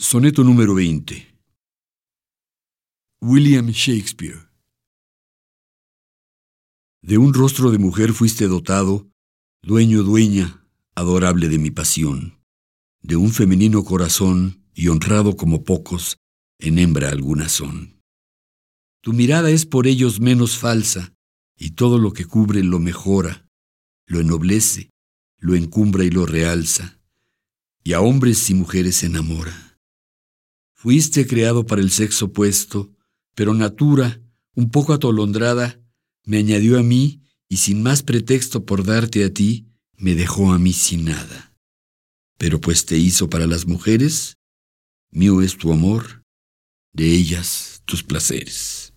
Soneto número 20. William Shakespeare. De un rostro de mujer fuiste dotado, dueño, dueña, adorable de mi pasión, de un femenino corazón y honrado como pocos, en hembra alguna son. Tu mirada es por ellos menos falsa, y todo lo que cubre lo mejora, lo ennoblece, lo encumbra y lo realza, y a hombres y mujeres enamora. Fuiste creado para el sexo opuesto, pero Natura, un poco atolondrada, me añadió a mí y sin más pretexto por darte a ti, me dejó a mí sin nada. Pero pues te hizo para las mujeres, mío es tu amor, de ellas tus placeres.